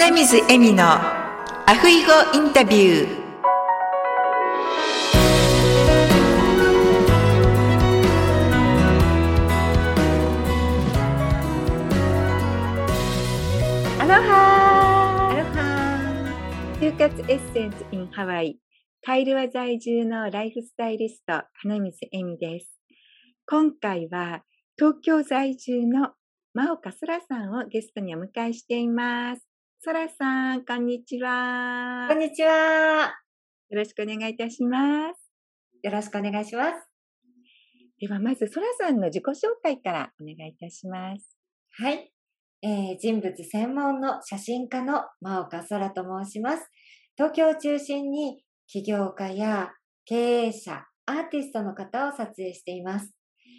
花水恵美のアフイゴインタビュー。アロハアロハ就活エッセンス in ハワイ。カイルワ在住のライフスタイリスト花水恵美です。今回は東京在住の真岡そらさんをゲストにお迎えしていますそらさん、こんにちは。こんにちは。よろしくお願いいたします。よろしくお願いします。では、まず、そらさんの自己紹介からお願いいたします。はい。えー、人物専門の写真家の真岡空と申します。東京を中心に起業家や経営者、アーティストの方を撮影しています。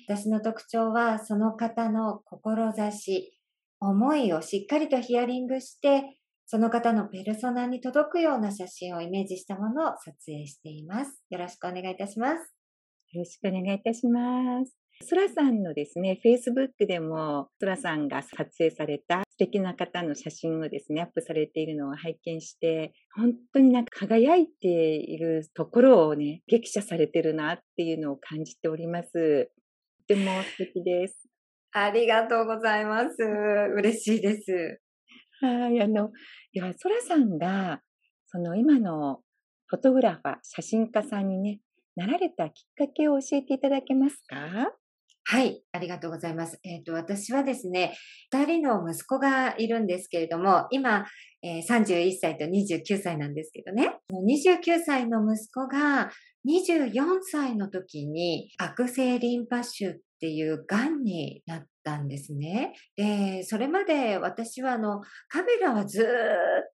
私の特徴は、その方の志、思いをしっかりとヒアリングして、その方のペルソナに届くような写真をイメージしたものを撮影しています。よろしくお願いいたします。よろしくお願いいたします。そらさんのですね、Facebook でも、そらさんが撮影された素敵な方の写真をですね、アップされているのを拝見して、本当になんか輝いているところをね、激写されてるなっていうのを感じております。とても素敵です。ありがとうございます。嬉しいです。はい、あの、では、そらさんが、その今のフォトグラファー、写真家さんにね、なられたきっかけを教えていただけますか？はい、ありがとうございます。えっ、と、私はですね、二人の息子がいるんですけれども、今、えー31歳と29歳なんですけどね、29歳の息子が24歳の時に悪性リンパ腫っていう癌になったんですね。で、それまで私はあの、カメラはずっ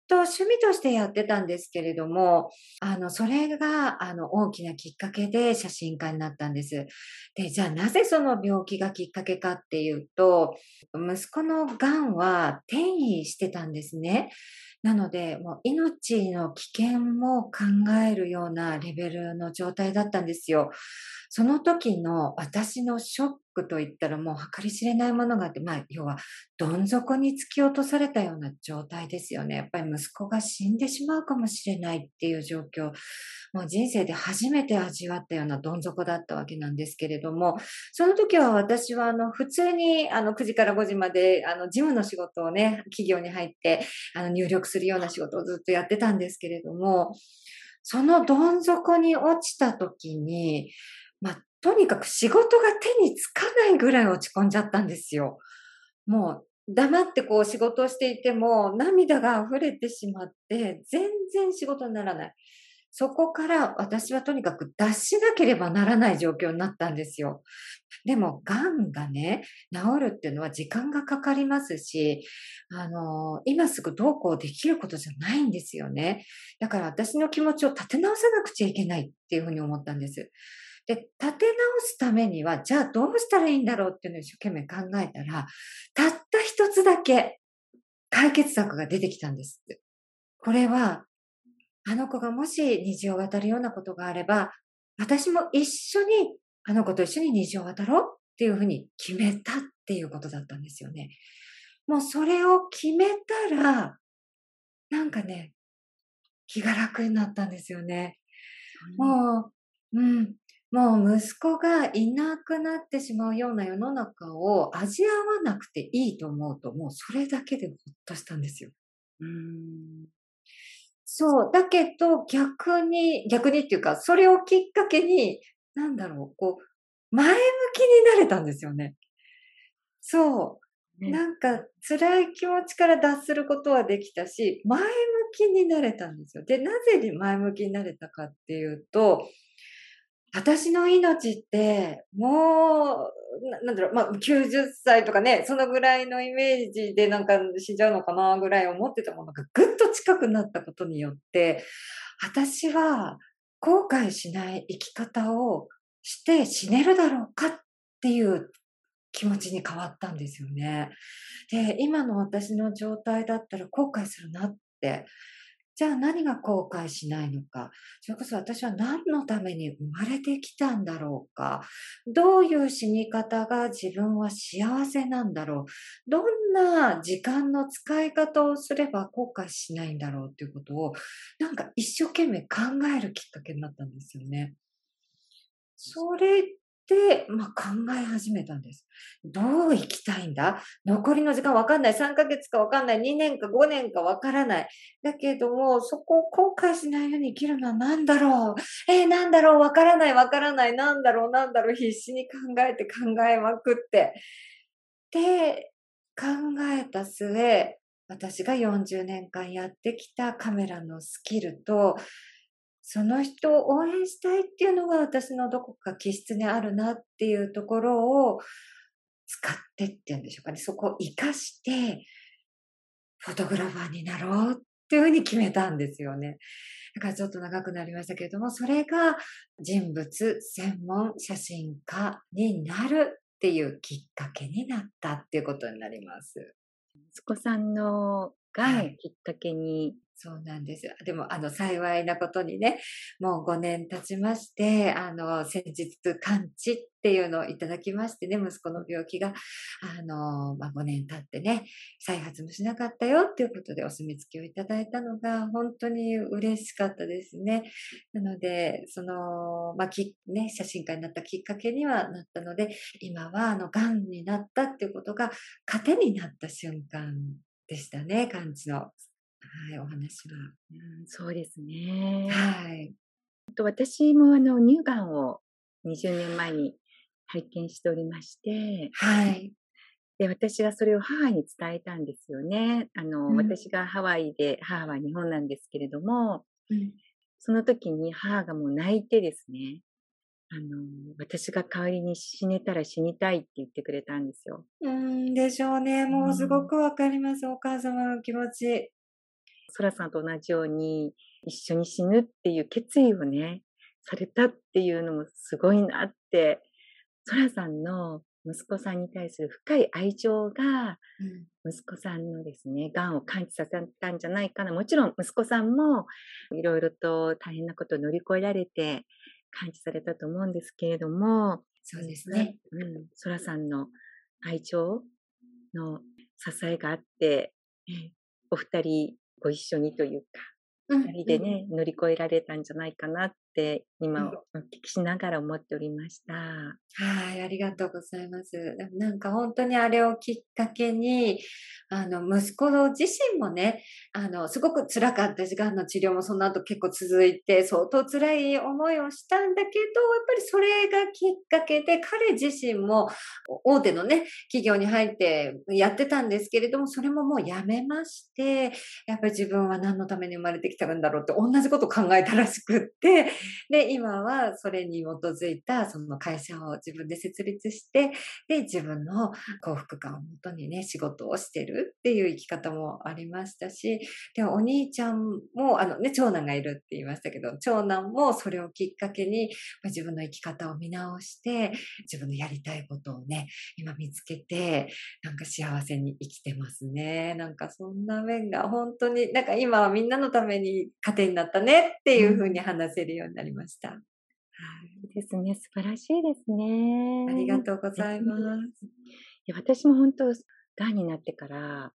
と趣味としてやってたんですけれども、あの、それがあの、大きなきっかけで写真家になったんです。で、じゃあなぜその病気がきっかけかっていうと、息子の癌は転移してたんですね。なので、もう命の危険も考えるようなレベルの状態だったんですよ。その時の私のショックといったらもう計り知れないものがあって、まあ、要は、どん底に突き落とされたような状態ですよね。やっぱり息子が死んでしまうかもしれないっていう状況。もう人生で初めて味わったようなどん底だったわけなんですけれども、その時は私はあの普通にあの9時から5時まであの事務の仕事をね、企業に入ってあの入力するような仕事をずっとやってたんですけれども、そのどん底に落ちた時に、まあ、とにかく仕事が手につかないぐらい落ち込んじゃったんですよ。もう黙ってこう仕事をしていても涙が溢れてしまって全然仕事にならない。そこから私はとにかく脱しなければならない状況になったんですよ。でも、癌がね、治るっていうのは時間がかかりますし、あの、今すぐどうこうできることじゃないんですよね。だから私の気持ちを立て直さなくちゃいけないっていうふうに思ったんです。で、立て直すためには、じゃあどうしたらいいんだろうっていうのを一生懸命考えたら、たった一つだけ解決策が出てきたんです。これは、あの子がもし虹を渡るようなことがあれば、私も一緒にあの子と一緒に虹を渡ろうっていうふうに決めたっていうことだったんですよね。もうそれを決めたら、なんかね、気が楽になったんですよね。もう、うん。もう息子がいなくなってしまうような世の中を味わわなくていいと思うと、もうそれだけでほっとしたんですよ。うんそう。だけど逆に、逆にっていうか、それをきっかけに、なんだろう、こう、前向きになれたんですよね。そう。ねなんか辛い気持ちから脱することはできたし、前向きになれたんですよ。で、なぜで前向きになれたかっていうと、私の命って、もう、なんだろう、まあ、90歳とかね、そのぐらいのイメージでなんか死んじゃうのかなぐらい思ってたものがぐっと近くなったことによって、私は後悔しない生き方をして死ねるだろうかっていう気持ちに変わったんですよね。で、今の私の状態だったら後悔するなってじゃあ何が後悔しないのか。それこそ私は何のために生まれてきたんだろうか。どういう死に方が自分は幸せなんだろう。どんな時間の使い方をすれば後悔しないんだろうっていうことを、なんか一生懸命考えるきっかけになったんですよね。それで、まあ、考え始めたんです。どう生きたいんだ？残りの時間わかんない。3ヶ月かわかんない。2年か5年かわからない。だけども、そこを後悔しないように生きるのは何だろう？えー、何だろう？わからないわからない。何だろう？何だろう？必死に考えて考えまくって。で、考えた末、私が40年間やってきたカメラのスキルと、その人を応援したいっていうのが私のどこか気質にあるなっていうところを使ってっていうんでしょうかね。そこを活かして、フォトグラファーになろうっていうふうに決めたんですよね。だからちょっと長くなりましたけれども、それが人物専門写真家になるっていうきっかけになったっていうことになります。息子さんのがきっかけにそうなんです。でも、あの、幸いなことにね、もう5年経ちまして、あの、先日完治っていうのをいただきましてね、息子の病気が、あの、まあ、5年経ってね、再発もしなかったよっていうことでお墨付きをいただいたのが、本当に嬉しかったですね。なので、その、まあ、き、ね、写真家になったきっかけにはなったので、今は、あの、癌になったっていうことが、糧になった瞬間でしたね、完治の。はい、お話は。うん、そうですね。はい。と私もあの乳がんを20年前に拝見しておりまして、はい。で、私がそれを母に伝えたんですよね。あの、うん、私がハワイで、母は日本なんですけれども、うん、その時に母がもう泣いてですね、あの、私が代わりに死ねたら死にたいって言ってくれたんですよ。うんでしょうね。もうすごくわかります、うん、お母様の気持ち。ソラさんと同じように一緒に死ぬっていう決意をね、されたっていうのもすごいなって、ソラさんの息子さんに対する深い愛情が、息子さんのですね、癌を感知させたんじゃないかな。もちろん息子さんもいろいろと大変なことを乗り越えられて感知されたと思うんですけれども、そうですね。うん。ソラさんの愛情の支えがあって、お二人ご一緒にというか、二人でね、乗り越えられたんじゃないかなって今お聞きしながら思っておりました。はい、ありがとうございます。なんか本当にあれをきっかけに、あの、息子自身もね、あの、すごく辛かったし、がんの治療もその後結構続いて、相当辛い思いをしたんだけど、やっぱりそれがきっかけで、彼自身も大手のね、企業に入ってやってたんですけれども、それももうやめまして、やっぱり自分は何のために生まれてきたんだろうって同じことを考えたらしくって、で、今はそれに基づいたその会社を自分で設立して、で、自分の幸福感をもとにね、仕事をしてるっていう生き方もありましたし、で、お兄ちゃんも、あのね、長男がいるって言いましたけど、長男もそれをきっかけにま自分の生き方を見直して、自分のやりたいことをね、今見つけて、なんか幸せに生きてますね。なんかそんな面が本当に、なんか今はみんなのために糧になったねっていうふうに話せるようになりました。うんいですね。素晴らしいですね。ありがとうございます。いや私も本当、がんになってから、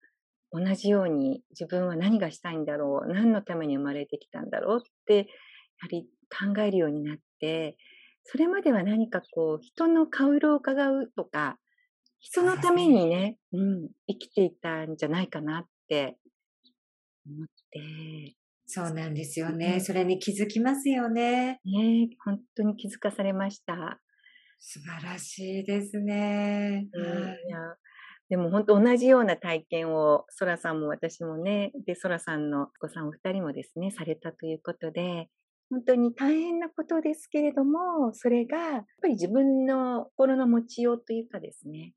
同じように自分は何がしたいんだろう、何のために生まれてきたんだろうって、やはり考えるようになって、それまでは何かこう、人の顔色を伺うとか、人のためにね、うん、生きていたんじゃないかなって思って、そうなんですよね。それに気づきますよね。ね本当に気づかされました。素晴らしいですね。うん、いやでも本当同じような体験を、そらさんも私もね、で、そらさんのお子さんお二人もですね、されたということで、本当に大変なことですけれども、それがやっぱり自分の心の持ちようというかですね、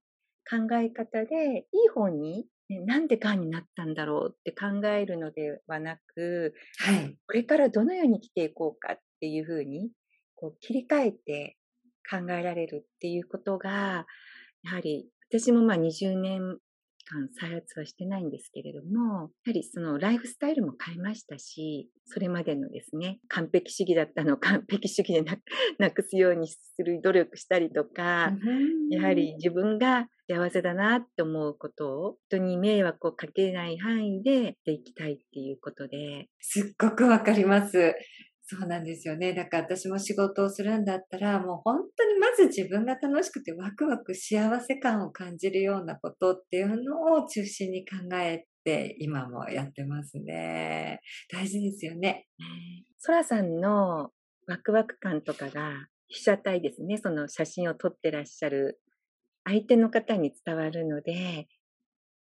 考え方でいい方にね、なんで癌になったんだろうって考えるのではなく、はい、これからどのように生きていこうかっていうふうにこう切り替えて考えられるっていうことが、やはり私もまあ20年間再発はしてないんですけれども、やはりそのライフスタイルも変えましたし、それまでのですね、完璧主義だったのを 完璧主義でなくすようにする努力したりとか、やはり自分が幸せだなって思うことを人に迷惑をかけない範囲ででいきたいっていうことで。すっごくわかります。そうなんですよね。だから私も仕事をするんだったら、もう本当にまず自分が楽しくてワクワク幸せ感を感じるようなことっていうのを中心に考えて今もやってますね。大事ですよね。そらさんのワクワク感とかが被写体ですね。その写真を撮ってらっしゃる相手の方に伝わるので、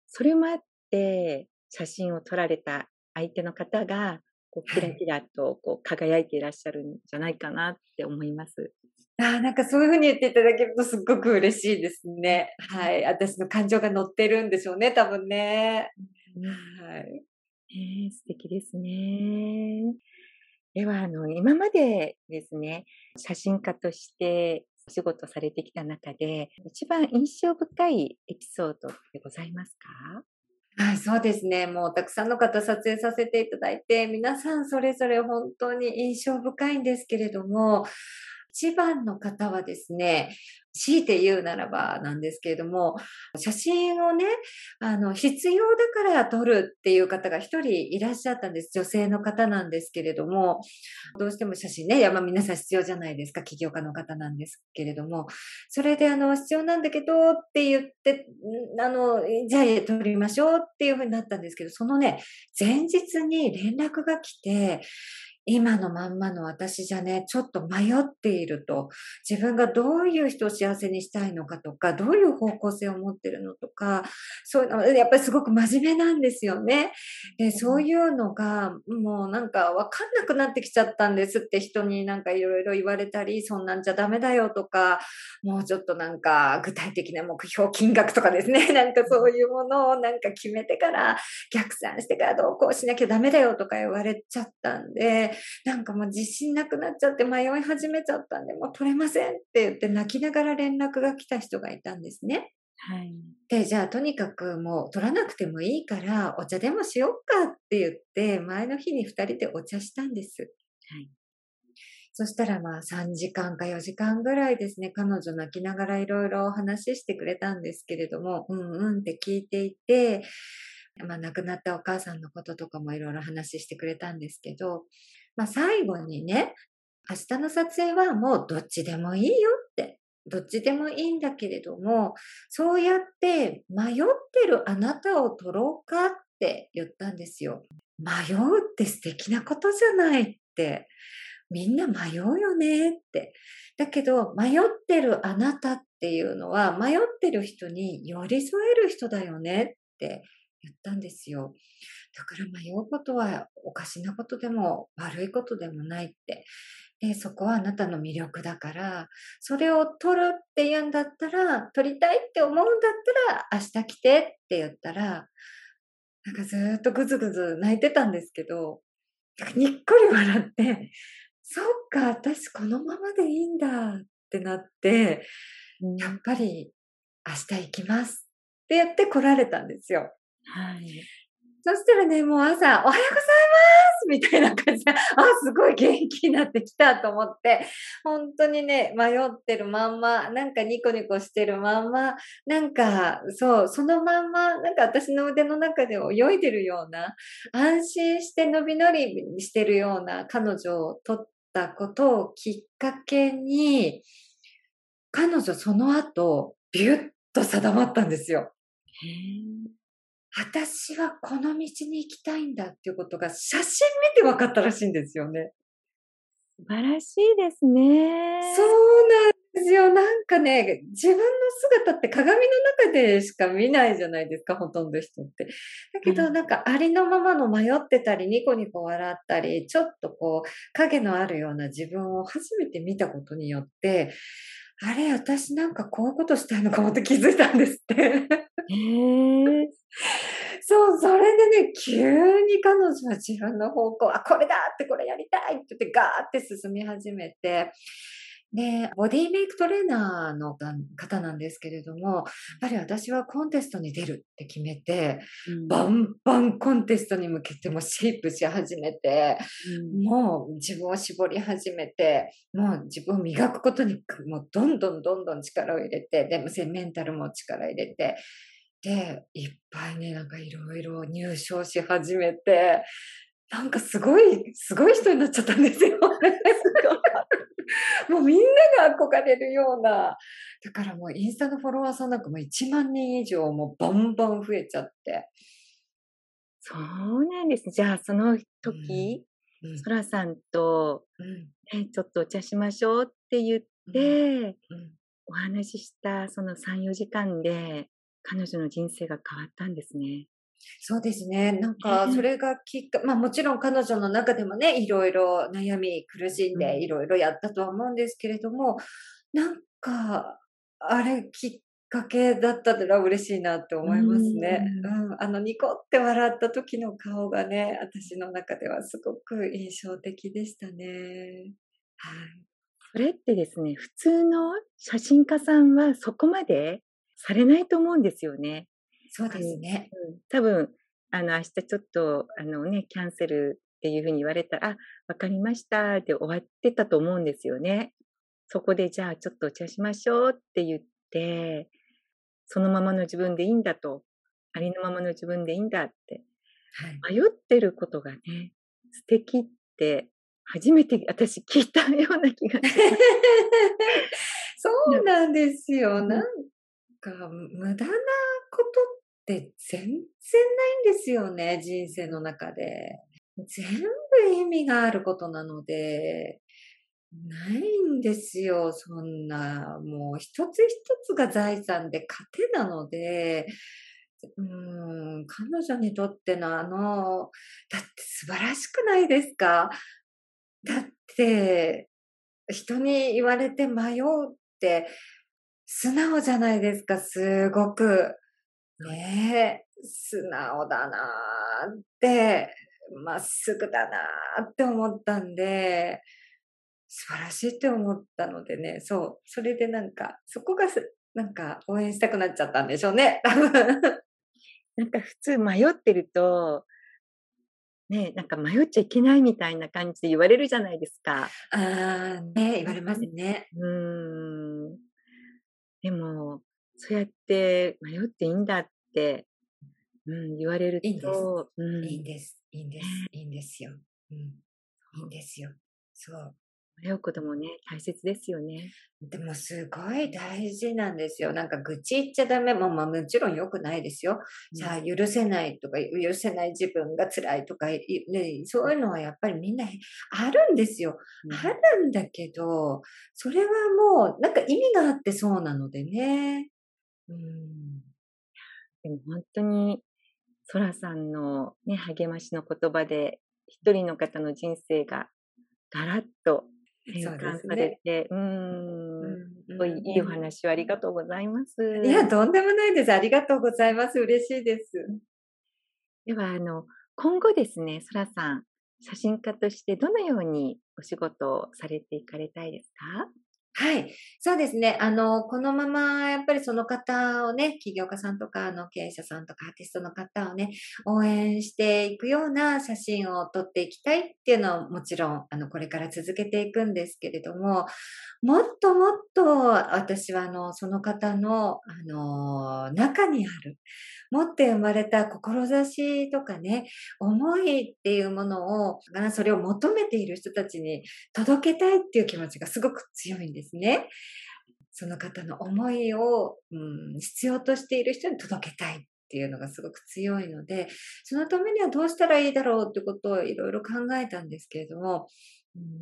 それもあって写真を撮られた相手の方がこうキラキラとこう輝いていらっしゃるんじゃないかなって思います。あなんかそういうふうに言っていただけるとすっごく嬉しいですね。はい。私の感情が乗ってるんでしょうね、多分ね。はい。えー、素敵ですね。では、あの、今までですね、写真家としてお仕事されてきた中で、一番印象深いエピソードってございますか？はい、そうですね。もうたくさんの方撮影させていただいて、皆さんそれぞれ本当に印象深いんですけれども、一番の方はですね、強いて言うならばなんですけれども、写真をね、あの、必要だから撮るっていう方が一人いらっしゃったんです。女性の方なんですけれども、どうしても写真ね、山皆さん必要じゃないですか、起業家の方なんですけれども、それであの、必要なんだけどって言って、あの、じゃあ撮りましょうっていうふうになったんですけど、そのね、前日に連絡が来て、今のまんまの私じゃね、ちょっと迷っていると、自分がどういう人を幸せにしたいのかとか、どういう方向性を持ってるのとか、そういうの、やっぱりすごく真面目なんですよね。で、そういうのが、もうなんかわかんなくなってきちゃったんですって人になんかいろいろ言われたり、そんなんじゃダメだよとか、もうちょっとなんか具体的な目標金額とかですね、なんかそういうものをなんか決めてから逆算してからどうこうしなきゃダメだよとか言われちゃったんで、なんかもう自信なくなっちゃって迷い始めちゃったんで、もう取れませんって言って泣きながら連絡が来た人がいたんですね。はい。で、じゃあとにかくもう取らなくてもいいからお茶でもしよっかって言って前の日に2人でお茶したんです。はい。そしたらまあ3時間か4時間ぐらいですね、彼女泣きながらいろいろ話してくれたんですけれども、うんうんって聞いていて、まあ亡くなったお母さんのこととかもいろいろ話してくれたんですけど、まあ、最後にね、明日の撮影はもうどっちでもいいよって、どっちでもいいんだけれども、そうやって迷ってるあなたを撮ろうかって言ったんですよ。迷うって素敵なことじゃないって。みんな迷うよねって。だけど、迷ってるあなたっていうのは、迷ってる人に寄り添える人だよねって言ったんですよ。だから迷うことはおかしなことでも悪いことでもないって。で、そこはあなたの魅力だから、それを取るって言うんだったら、取りたいって思うんだったら、明日来てって言ったら、なんかずっとぐずぐず泣いてたんですけど、にっこり笑って、そっか、私このままでいいんだってなって、やっぱり明日行きますって言って来られたんですよ。はい。そしたらね、もう朝、おはようございますみたいな感じで、あ、すごい元気になってきたと思って、本当にね、迷ってるまんま、なんかニコニコしてるまんま、なんか、そう、そのまんま、なんか私の腕の中で泳いでるような、安心して伸び伸びしてるような彼女を撮ったことをきっかけに、彼女その後、ビュッと定まったんですよ。へー私はこの道に行きたいんだっていうことが写真見て分かったらしいんですよね。素晴らしいですね。そうなんですよ。なんかね、自分の姿って鏡の中でしか見ないじゃないですか、ほとんど人って。だけど、なんかありのままの迷ってたり、ニコニコ笑ったり、ちょっとこう、影のあるような自分を初めて見たことによって、あれ、私なんかこういうことしたいのかもって気づいたんですって。へー。そう、それでね、急に彼女は自分の方向、あ、これだってこれやりたいって言ってガーって進み始めて、で、ボディメイクトレーナーの方なんですけれども、やっぱり私はコンテストに出るって決めて、うん、バンバンコンテストに向けてもシェイプし始めて、うん、もう自分を絞り始めて、もう自分を磨くことにもうどんどんどんどん力を入れて、でもメンタルも力入れて、で、いっぱいね、なんかいろいろ入賞し始めて、なんかすごい、すごい人になっちゃったんですよ。もうみんなが憧れるような。だからもうインスタのフォロワーさんなんかもう1万人以上もうバンバン増えちゃって。そうなんです。じゃあその時、そ、ら、さんと、うん、ちょっとお茶しましょうって言って、お話ししたその3、4時間で彼女の人生が変わったんですね。そうですね。なんか、それがきっか、まあもちろん彼女の中でもね、いろいろ悩み、苦しんでいろいろやったとは思うんですけれども、なんか、あれきっかけだったら嬉しいなって思いますね。うん、あの、ニコって笑った時の顔がね、私の中ではすごく印象的でしたね。はい。それってですね、普通の写真家さんはそこまでされないと思うんですよね。そうですね。うん、多分、あの、明日ちょっと、あのね、キャンセルっていうふうに言われたら、あ、わかりましたって終わってたと思うんですよね。そこで、じゃあちょっとお茶しましょうって言って、そのままの自分でいいんだと、ありのままの自分でいいんだって、はい、迷ってることがね、素敵って初めて私聞いたような気が。そうなんですよ。なんか無駄なことって全然ないんですよね、人生の中で。全部意味があることなので、ないんですよ、そんな。もう一つ一つが財産で糧なので、うん、彼女にとってのあの、だって素晴らしくないですか？だって、人に言われて迷うって、素直じゃないですか、すごく。ねえ、素直だなって、まっすぐだなって思ったんで、素晴らしいって思ったのでね、そう、それでなんか、そこがなんか応援したくなっちゃったんでしょうね、多分。なんか普通迷ってると、ね、なんか迷っちゃいけないみたいな感じで言われるじゃないですか。ああ、ね、言われますね。うん。でも、そうやって迷っていいんだって、うん、言われると。いいんです。うん、いいんです。いいんです。いいんですよ。うん。いいんですよ。そう。迷うこともね、大切ですよね。でもすごい大事なんですよ。なんか愚痴言っちゃダメ。も、まあ、もちろん良くないですよ。じゃあ許せないとか、許せない自分が辛いとか、ね、そういうのはやっぱりみんなあるんですよ。うん、あるんだけど、それはもうなんか意味があってそうなのでね。うん。でも本当に、ソラさんのね、励ましの言葉で、一人の方の人生がガラッと変換されて、う、ね、ん、うん、いいお話をありがとうございます。いや、とんでもないです。ありがとうございます。嬉しいです。では、あの、今後ですね、そらさん、写真家としてどのようにお仕事をされていかれたいですか？はい。そうですね。あの、このまま、やっぱりその方をね、起業家さんとか、あの、経営者さんとか、アーティストの方をね、応援していくような写真を撮っていきたいっていうのはもちろん、あの、これから続けていくんですけれども、もっともっと私は、あの、その方の、あの、中にある、持って生まれた志とかね、思いっていうものを、それを求めている人たちに届けたいっていう気持ちがすごく強いんです。ですね。その方の思いを、うん、必要としている人に届けたいっていうのがすごく強いので、そのためにはどうしたらいいだろうってことをいろいろ考えたんですけれども、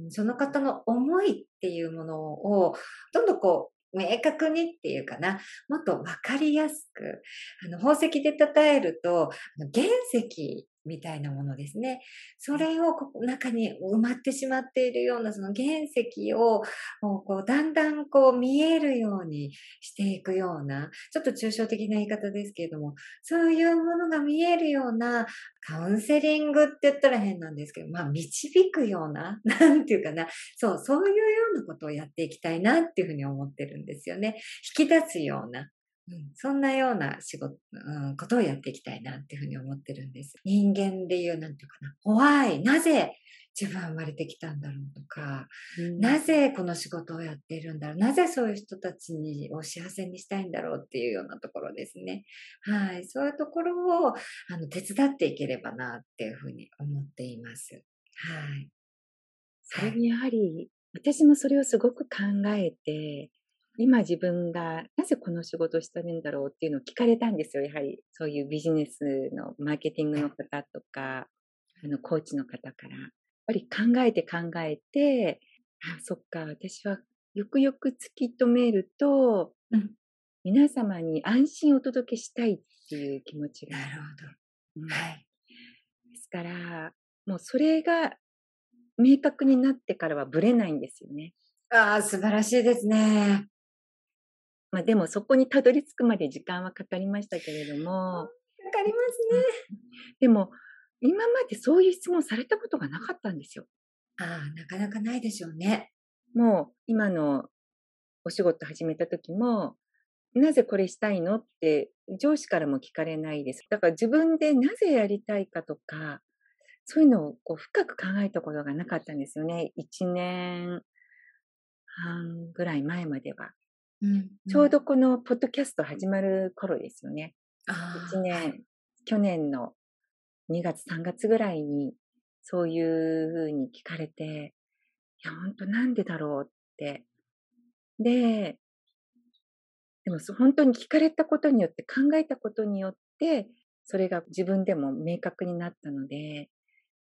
うん、その方の思いっていうものを、どんどんこう、明確にっていうかな、もっとわかりやすく、あの、宝石で称えると、原石みたいなものですね。それをこ中に埋まってしまっているようなその原石をこうだんだんこう見えるようにしていくような、ちょっと抽象的な言い方ですけれども、そういうものが見えるようなカウンセリングって言ったら変なんですけど、まあ導くような、なんていうかな、そう、そういうようなことをやっていきたいなっていうふうに思ってるんですよね。引き出すような。うん、そんなような仕事、うん、ことをやっていきたいなっていうふうに思ってるんです。人間で言う、なんていうかな、怖い。なぜ自分は生まれてきたんだろうとか、うん、なぜこの仕事をやっているんだろう、なぜそういう人たちにを幸せにしたいんだろうっていうようなところですね。はい。そういうところをあの手伝っていければなっていうふうに思っています。はい。それにやはり、私もそれをすごく考えて、今自分がなぜこの仕事をしてるんだろうっていうのを聞かれたんですよ。やはりそういうビジネスのマーケティングの方とか、あのコーチの方から。やっぱり考えて考えて、あ、そっか、私はよくよく突き止めると、うん、皆様に安心をお届けしたいっていう気持ちが。なるほど。うん、はい。ですから、もうそれが明確になってからはぶれないんですよね。ああ、素晴らしいですね。まあでもそこにたどり着くまで時間はかかりましたけれども。かかりますね。でも、今までそういう質問されたことがなかったんですよ。ああ、なかなかないでしょうね。もう今のお仕事始めた時も、なぜこれしたいのって上司からも聞かれないです。だから自分でなぜやりたいかとか、そういうのをこう深く考えたことがなかったんですよね。1年半ぐらい前までは。ちょうどこのポッドキャスト始まる頃ですよね。1年、去年の2月、3月ぐらいに、そういうふうに聞かれて、いや、本当なんでだろうって。で、でも本当に聞かれたことによって、考えたことによって、それが自分でも明確になったので、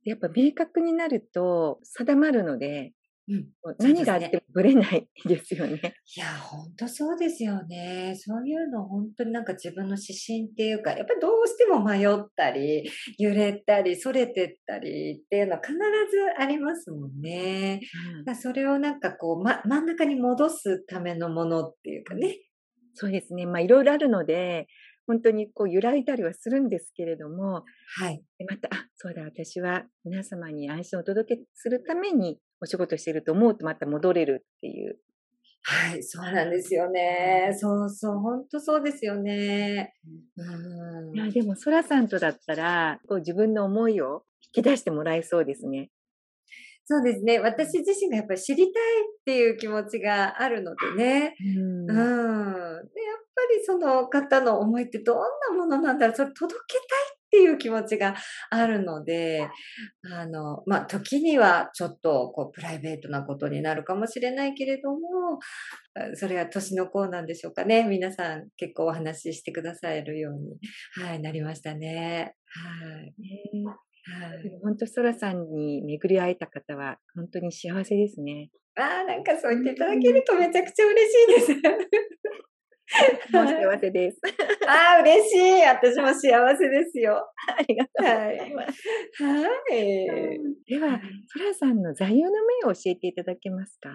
やっぱ明確になると定まるので、うん、何があってもぶれないですよね。いや、本当そうですよね。そういうの本当になんか自分の指針っていうか、やっぱりどうしても迷ったり、揺れたり、それてったりっていうのは必ずありますもんね。うん、それをなんかこう、ま、真ん中に戻すためのものっていうかね。そうですね。まあいろいろあるので、本当にこう揺らいだりはするんですけれども、はい。でまた、あ、そうだ、私は皆様に安心をお届けするためにお仕事してると思うとまた戻れるっていう。はい、そうなんですよね。そうそう、本当そうですよね。うん、いやでも、そらさんとだったら、こう自分の思いを引き出してもらえそうですね。そうですね。私自身がやっぱり知りたいっていう気持ちがあるのでね。うん。うん、で、やっぱりその方の思いってどんなものなんだろう、それ届けたいっていう気持ちがあるので、あの、まあ、時にはちょっとこうプライベートなことになるかもしれないけれども、それは年の子なんでしょうかね。皆さん結構お話ししてくださるように、はい、なりましたね。はい。はい、本当、ソラさんに巡り会えた方は、本当に幸せですね。ああ、なんかそう言っていただけるとめちゃくちゃ嬉しいです。幸せです。ああ、嬉しい。私も幸せですよ。ありがとうございます。はい。では、ソラさんの座右の銘を教えていただけますか？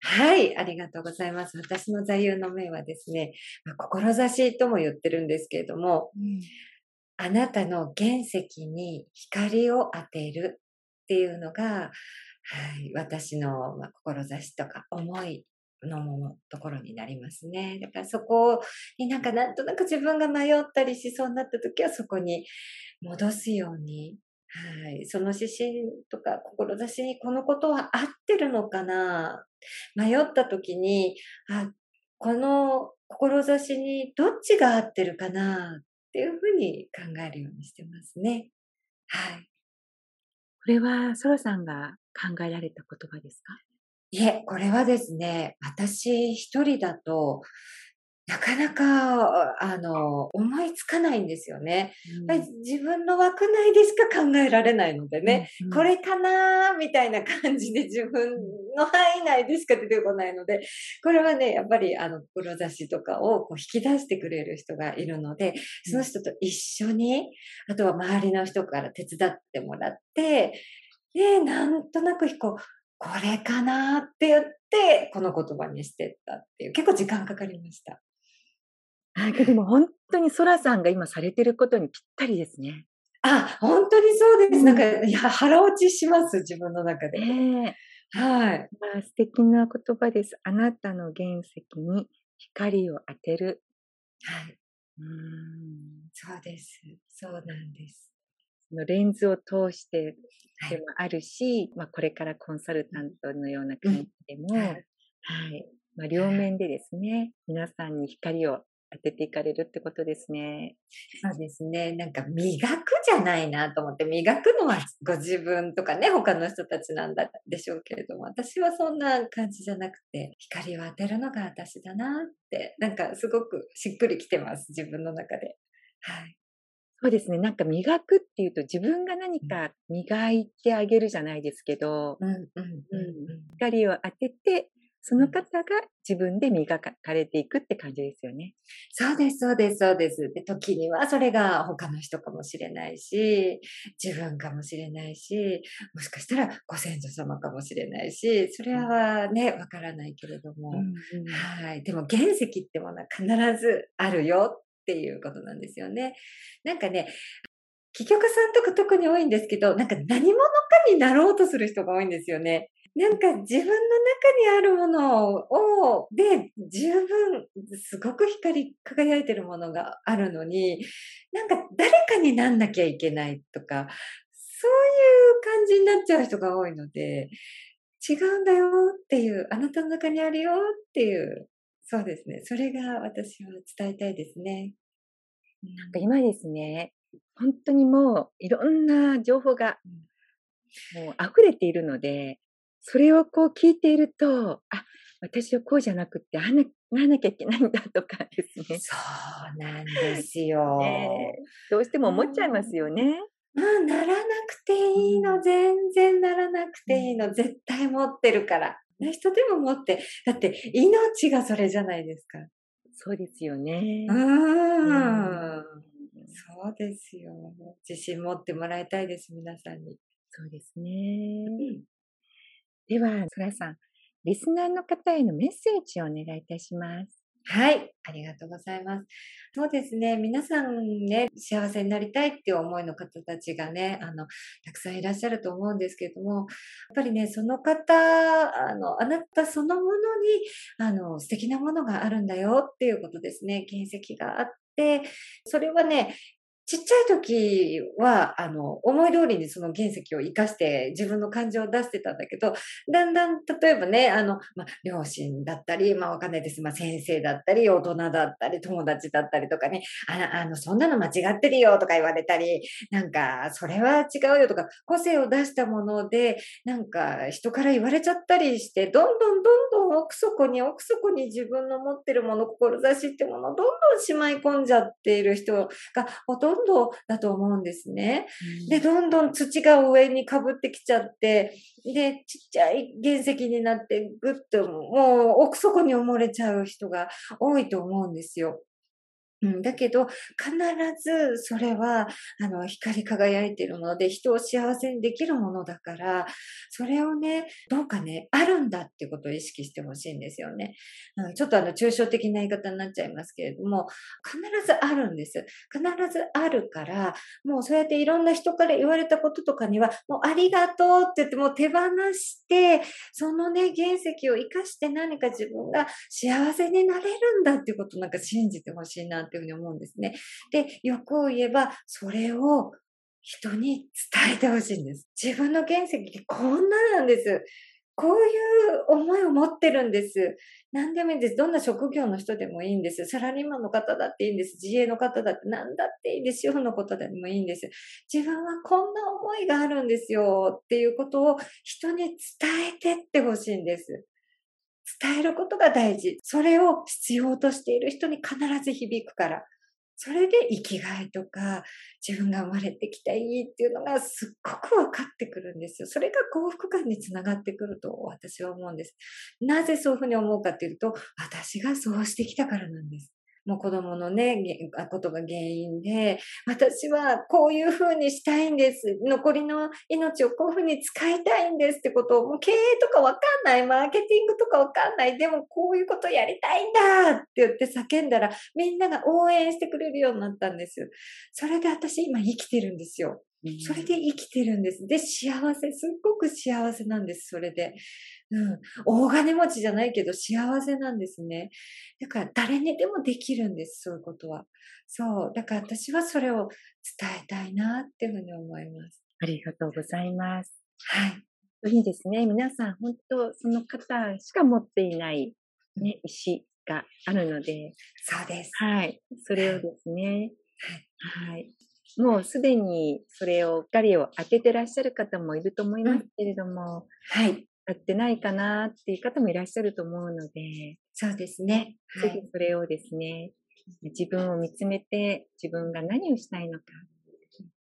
はい、ありがとうございます。私の座右の銘はですね、まあ、志とも言ってるんですけれども、うん、あなたの原石に光を当てるっていうのが、はい、私の、まあ、志とか思いのところになりますね。だからそこになんかなんとなく自分が迷ったりしそうになった時はそこに戻すように、はい、その指針とか志にこのことは合ってるのかな迷った時に、あ、この志にどっちが合ってるかなっていうふうに考えるようにしてますね。はい。これはソロさんが考えられた言葉ですか？いえ、これはですね、私一人だとなかなか、あの、思いつかないんですよね。やっぱり自分の枠内でしか考えられないのでね、うんこれかなみたいな感じで自分の範囲内でしか出てこないので、これはね、やっぱりあの、志とかをこう引き出してくれる人がいるので、その人と一緒に、あとは周りの人から手伝ってもらって、で、なんとなくこう、これかなって言って、この言葉にしてったっていう、結構時間かかりました。あでも本当にソラさんが今されてることにぴったりですね。あ、本当にそうです。うんなんか、いや、腹落ちします、自分の中で。ねえはい。まあ、素敵な言葉です。あなたの原石に光を当てる。はい。うーんそうです。そうなんです。そのレンズを通してはいでもあるし、まあ、これからコンサルタントのような感じでも、はいはい。まあ、両面でですね、皆さんに光を当てていかれるってことですね。そうですね。なんか磨くじゃないなと思って、磨くのはご自分とかね、他の人たちなんだでしょうけれども、私はそんな感じじゃなくて、光を当てるのが私だなって、なんかすごくしっくりきてます、自分の中で。はい。そうですね。なんか磨くっていうと自分が何か磨いてあげるじゃないですけど、うんうんうん光を当てて、その方が自分で磨かれていくって感じですよね。そうです、そうです、そうです。で、時にはそれが他の人かもしれないし、自分かもしれないし、もしかしたらご先祖様かもしれないし、それはね、わからないけれども。はい。でも原石ってものは必ずあるよっていうことなんですよね。なんかね、企業家さんとか特に多いんですけど、なんか何者かになろうとする人が多いんですよね。なんか自分の中にあるものを、で、十分、すごく光り輝いてるものがあるのに、なんか誰かになんなきゃいけないとか、そういう感じになっちゃう人が多いので、違うんだよっていう、あなたの中にあるよっていう、そうですね。それが私は伝えたいですね。なんか今ですね、本当にもういろんな情報がもう溢れているので、それをこう聞いていると、あ、私はこうじゃなくって、ああななんなきゃいけないんだとかですね。そうなん ですよ。ねどうしても思っちゃいますよね。うん、ならなくていいの、全然ならなくていいの、絶対持ってるから。ね人でも持って、だって命がそれじゃないですか。そうですよねう。ーん。うんそうですよ。自信持ってもらいたいです、皆さんに。そうですね。では、そらさん、リスナーの方へのメッセージをお願いいたします。はい、ありがとうございます。そうですね、皆さんね、幸せになりたいっていう思いの方たちがね、あの、たくさんいらっしゃると思うんですけれども、やっぱりね、その方、あの、あなたそのものに、あの、素敵なものがあるんだよっていうことですね、原石があって、それはね、ちっちゃい時は、あの、思い通りにその原石を活かして自分の感情を出してたんだけど、だんだん、例えばね、あの、まあ、両親だったり、まあ、わかんないです。まあ、先生だったり、大人だったり、友達だったりとかね、ああの、そんなの間違ってるよとか言われたり、なんか、それは違うよとか、個性を出したもので、なんか、人から言われちゃったりして、どんどんどんどん奥底に奥底に自分の持ってるもの、志ってものどんどんしまい込んじゃっている人がほとんどだと思うんですね。で、どんどん土が上にかぶってきちゃって、で、ちっちゃい原石になって、ぐっともう奥底に埋もれちゃう人が多いと思うんですよ。うん、だけど、必ずそれは、あの、光り輝いているもので、人を幸せにできるものだから、それをね、どうかね、あるんだってことを意識してほしいんですよね。うん、ちょっとあの、抽象的な言い方になっちゃいますけれども、必ずあるんです。必ずあるから、もうそうやっていろんな人から言われたこととかには、もうありがとうって言ってもう手放して、そのね、原石を生かして何か自分が幸せになれるんだっていうことをなんか信じてほしいなっていうふうに思うんですね。で、欲を言えば、それを人に伝えてほしいんです。自分の原石ってこんななんです。こういう思いを持ってるんです。何でもいいんです。どんな職業の人でもいいんです。サラリーマンの方だっていいんです。自営の方だって何だっていいんです。主婦の方でもいいんです。自分はこんな思いがあるんですよっていうことを人に伝えてってほしいんです。伝えることが大事。それを必要としている人に必ず響くから。それで生きがいとか、自分が生まれてきた意義っていうのがすっごく分かってくるんですよ。それが幸福感につながってくると私は思うんです。なぜそういうふうに思うかっていうと、私がそうしてきたからなんです。もう子供のね、ことが原因で、私はこういうふうにしたいんです。残りの命をこういうふうに使いたいんですってことを、もう経営とかわかんない、マーケティングとかわかんない、でもこういうことやりたいんだって言って叫んだら、みんなが応援してくれるようになったんです。それで私今生きてるんですよ。それで生きてるんです。で、幸せ、すっごく幸せなんです、それで。うん。大金持ちじゃないけど幸せなんですね。だから誰にでもできるんです、そういうことは。そう。だから私はそれを伝えたいなっていうふうに思います。ありがとうございます。はい。いいですね。皆さん、本当その方しか持っていない、ね、石があるので。そうです。はい。それをですね。はい。はい。もうすでにそれを、光を当ててらっしゃる方もいると思いますけれども、はい。やってないかなっていう方もいらっしゃると思うので、そうですね。ぜひそれをですね、自分を見つめて自分が何をしたいのか、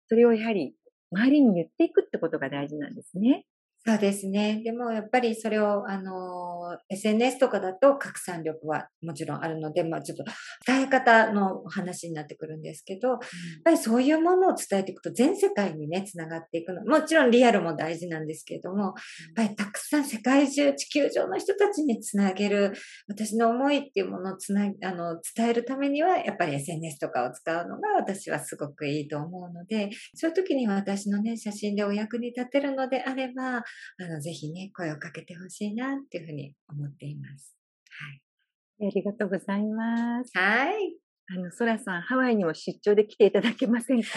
それをやはり周りに言っていくってことが大事なんですね。そうですね。でもやっぱりそれを、あの、SNS とかだと拡散力はもちろんあるので、まあちょっと伝え方の話になってくるんですけど、うん、やっぱりそういうものを伝えていくと全世界にね、つながっていくの。もちろんリアルも大事なんですけれども、やっぱりたくさん世界中、地球上の人たちにつなげる、私の思いっていうものをつな、あの、伝えるためには、やっぱり SNS とかを使うのが私はすごくいいと思うので、そういう時には私のね、写真でお役に立てるのであれば、あの、ぜひね、声をかけてほしいなっていうふうに思っています。はい。ありがとうございます。はい。あの、ソラさん、ハワイにも出張で来ていただけませんか？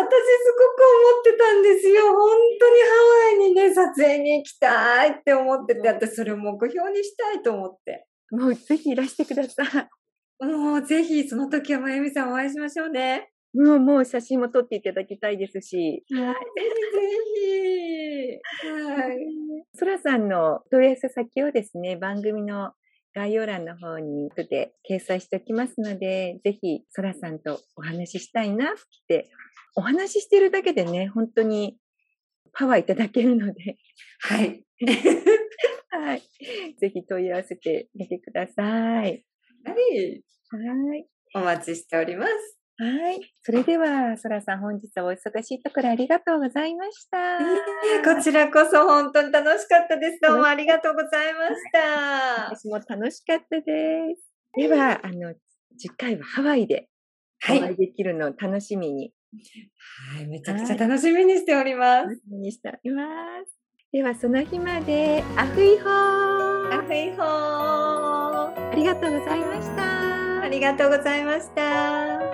私すごく思ってたんですよ。本当にハワイにね、撮影に行きたいって思ってて、私それを目標にしたいと思って。もうぜひいらしてください。もうぜひその時はまゆみさんお会いしましょうね。もう、もう写真も撮っていただきたいですし。はい。ぜひぜひ。はい。そらさんの問い合わせ先をですね、番組の概要欄の方に後で掲載しておきますので、ぜひ、そらさんとお話ししたいなって、お話ししてるだけでね、本当にパワーいただけるので。はい。はい。ぜひ問い合わせてみてください。はい。はい。お待ちしております。はい。それでは、そらさん、本日はお忙しいところありがとうございました。こちらこそ本当に楽しかったです。どうもありがとうございました。私も楽しかったです。では、あの、次回はハワイでお会いできるのを楽しみに。はい、めちゃくちゃ楽しみにしております。楽しみにしております。では、その日まで、アフイホーアフイホーありがとうございました。ありがとうございました。